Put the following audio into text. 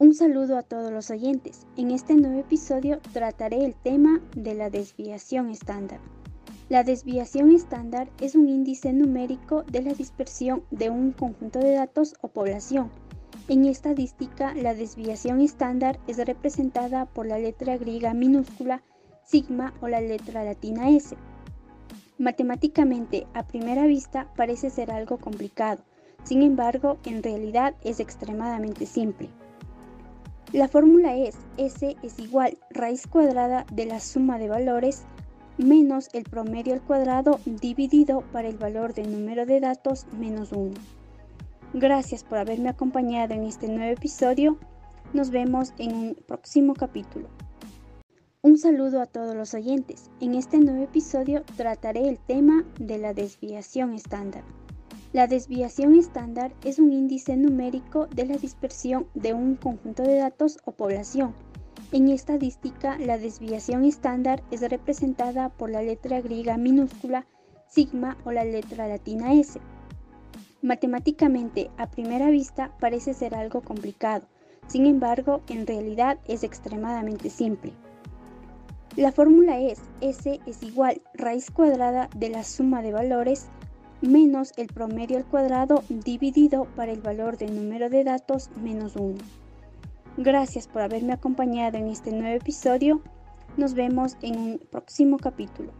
Un saludo a todos los oyentes. En este nuevo episodio trataré el tema de la desviación estándar. La desviación estándar es un índice numérico de la dispersión de un conjunto de datos o población. En estadística, la desviación estándar es representada por la letra griega minúscula sigma o la letra latina S. Matemáticamente, a primera vista, parece ser algo complicado. Sin embargo, en realidad es extremadamente simple. La fórmula es S es igual raíz cuadrada de la suma de valores menos el promedio al cuadrado dividido para el valor del número de datos menos 1. Gracias por haberme acompañado en este nuevo episodio. Nos vemos en un próximo capítulo. Un saludo a todos los oyentes. En este nuevo episodio trataré el tema de la desviación estándar. La desviación estándar es un índice numérico de la dispersión de un conjunto de datos o población. En estadística, la desviación estándar es representada por la letra griega minúscula sigma o la letra latina S. Matemáticamente, a primera vista, parece ser algo complicado, sin embargo, en realidad es extremadamente simple. La fórmula es S es igual raíz cuadrada de la suma de valores menos el promedio al cuadrado dividido para el valor del número de datos menos 1. Gracias por haberme acompañado en este nuevo episodio. Nos vemos en un próximo capítulo.